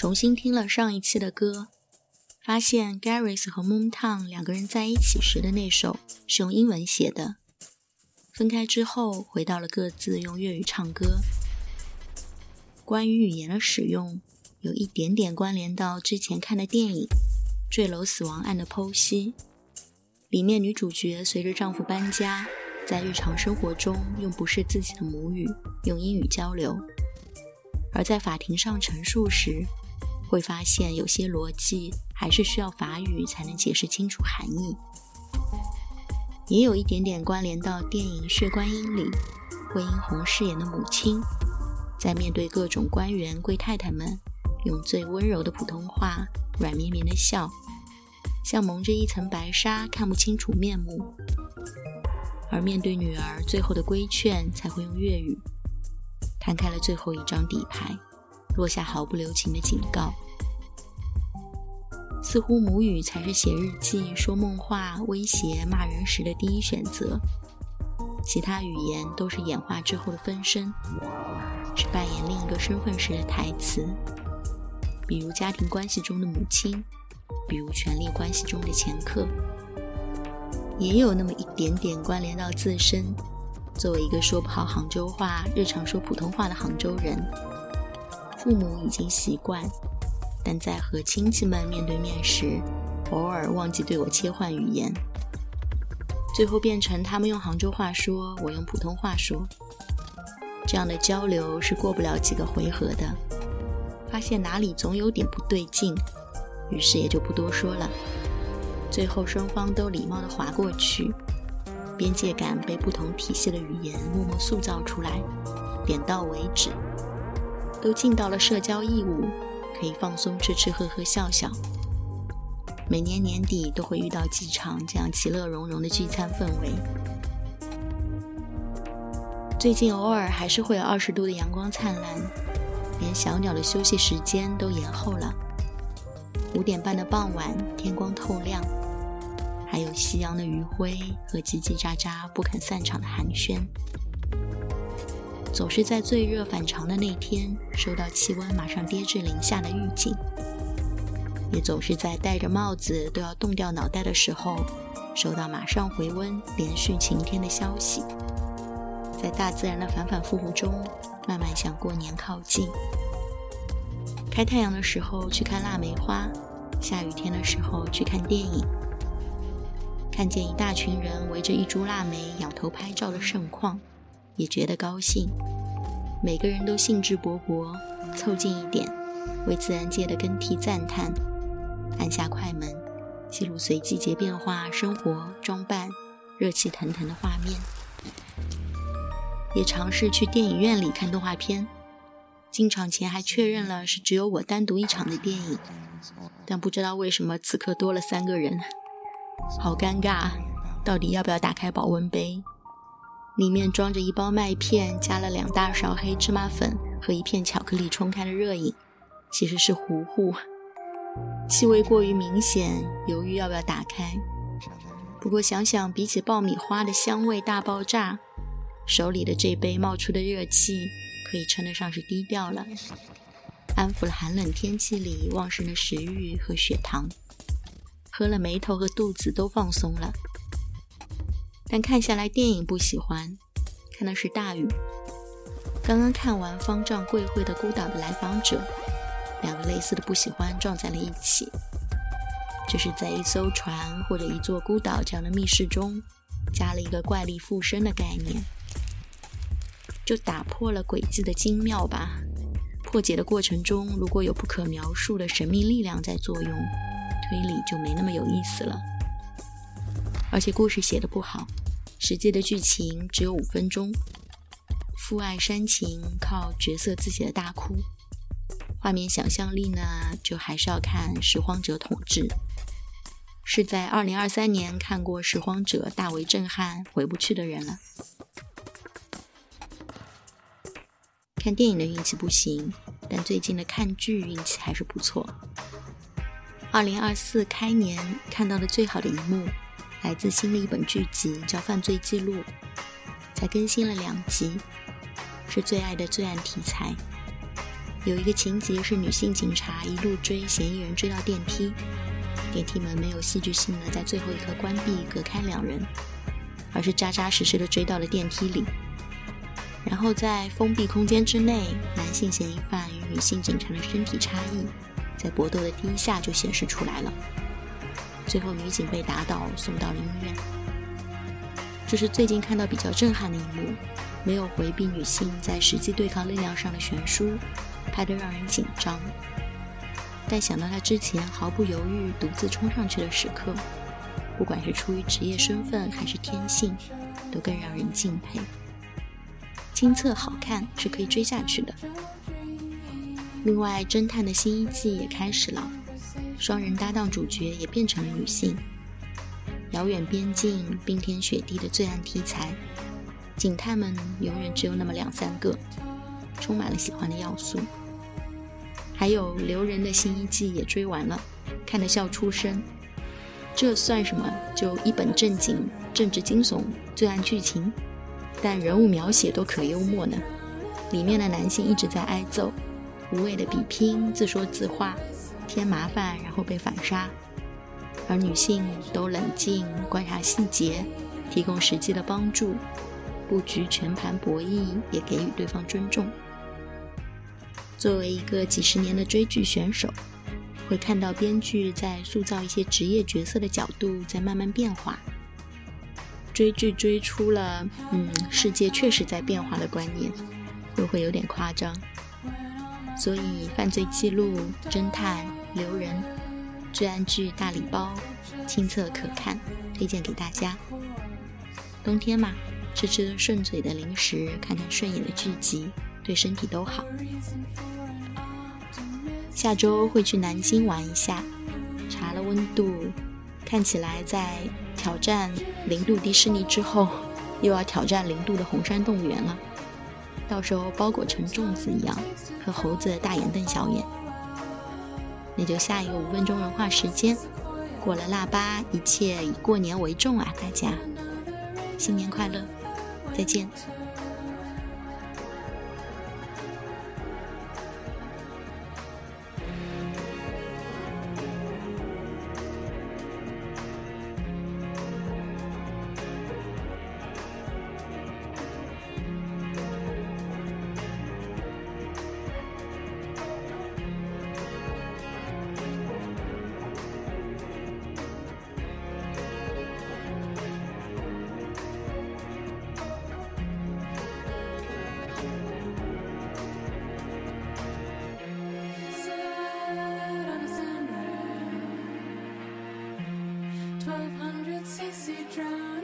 重新听了上一期的歌，发现 Garris 和 Moontown 两个人在一起时的那首是用英文写的，分开之后回到了各自用粤语唱歌。关于语言的使用，有一点点关联到之前看的电影《坠楼死亡案》的剖析。里面女主角随着丈夫搬家，在日常生活中用不是自己的母语用英语交流，而在法庭上陈述时，会发现有些逻辑还是需要法语才能解释清楚含义。也有一点点关联到电影《血观音》里，惠英红饰演的母亲，在面对各种官员贵太太们，用最温柔的普通话，软绵绵的笑。像蒙着一层白纱，看不清楚面目；而面对女儿最后的规劝，才会用粤语摊开了最后一张底牌，落下毫不留情的警告。似乎母语才是写日记、说梦话、威胁、骂人时的第一选择，其他语言都是演化之后的分身，是扮演另一个身份时的台词，比如家庭关系中的母亲。比如权力关系中的前客，也有那么一点点关联到自身。作为一个说不好杭州话、日常说普通话的杭州人，父母已经习惯，但在和亲戚们面对面时，偶尔忘记对我切换语言，最后变成他们用杭州话说，我用普通话说。这样的交流是过不了几个回合的，发现哪里总有点不对劲。于是也就不多说了，最后双方都礼貌地划过去，边界感被不同体系的语言默默塑造出来，点到为止，都尽到了社交义务，可以放松吃吃喝喝笑笑。每年年底都会遇到几场这样其乐融融的聚餐氛围。最近偶尔还是会有二十度的阳光灿烂，连小鸟的休息时间都延后了。五点半的傍晚，天光透亮，还有夕阳的余晖和叽叽喳喳不肯散场的寒暄。总是在最热反常的那天，收到气温马上跌至零下的预警；也总是在戴着帽子都要冻掉脑袋的时候，收到马上回温、连续晴天的消息。在大自然的反反复复中，慢慢向过年靠近。开太阳的时候去看腊梅花，下雨天的时候去看电影，看见一大群人围着一株腊梅仰头拍照的盛况，也觉得高兴。每个人都兴致勃勃，凑近一点，为自然界的更替赞叹。按下快门，记录随季节变化、生活装扮、热气腾腾的画面。也尝试去电影院里看动画片。进场前还确认了是只有我单独一场的电影，但不知道为什么此刻多了三个人，好尴尬。到底要不要打开保温杯？里面装着一包麦片，加了两大勺黑芝麻粉和一片巧克力冲开的热饮，其实是糊糊，气味过于明显，犹豫要不要打开。不过想想比起爆米花的香味大爆炸，手里的这杯冒出的热气。可以称得上是低调了，安抚了寒冷天气里旺盛的食欲和血糖，喝了眉头和肚子都放松了。但看下来电影不喜欢，看的是大雨。刚刚看完方丈贵会的孤岛的来访者，两个类似的不喜欢撞在了一起，就是在一艘船或者一座孤岛这样的密室中，加了一个怪力附身的概念。就打破了诡计的精妙吧。破解的过程中，如果有不可描述的神秘力量在作用，推理就没那么有意思了。而且故事写的不好，实际的剧情只有五分钟。父爱煽情靠角色自己的大哭，画面想象力呢，就还是要看《拾荒者》统治。是在二零二三年看过《拾荒者》大为震撼、回不去的人了。看电影的运气不行，但最近的看剧运气还是不错。二零二四开年看到的最好的一幕，来自新的一本剧集，叫《犯罪记录》，才更新了两集，是最爱的罪案题材。有一个情节是女性警察一路追嫌疑人追到电梯，电梯门没有戏剧性的在最后一刻关闭隔开两人，而是扎扎实实的追到了电梯里。然后在封闭空间之内，男性嫌疑犯与女性警察的身体差异，在搏斗的第一下就显示出来了。最后女警被打倒，送到了医院。这是最近看到比较震撼的一幕，没有回避女性在实际对抗力量上的悬殊。拍得让人紧张，但想到他之前毫不犹豫独自冲上去的时刻，不管是出于职业身份还是天性，都更让人敬佩。亲测好看是可以追下去的。另外，侦探的新一季也开始了，双人搭档主角也变成了女性。遥远边境、冰天雪地的罪案题材，警探们永远只有那么两三个，充满了喜欢的要素。还有留人的新一季也追完了，看得笑出声。这算什么？就一本正经政治惊悚罪案剧情，但人物描写都可幽默呢。里面的男性一直在挨揍，无谓的比拼，自说自话，添麻烦然后被反杀；而女性都冷静观察细节，提供实际的帮助，布局全盘博弈，也给予对方尊重。作为一个几十年的追剧选手，会看到编剧在塑造一些职业角色的角度在慢慢变化。追剧追出了“嗯，世界确实在变化”的观念，会不会有点夸张？所以，犯罪记录、侦探、留人、罪案剧大礼包，亲测可看，推荐给大家。冬天嘛，吃吃顺嘴的零食，看看顺眼的剧集。对身体都好。下周会去南京玩一下，查了温度，看起来在挑战零度迪士尼之后，又要挑战零度的红山动物园了。到时候包裹成粽子一样，和猴子大眼瞪小眼。那就下一个五分钟文化时间，过了腊八，一切以过年为重啊！大家新年快乐，再见。1200cc.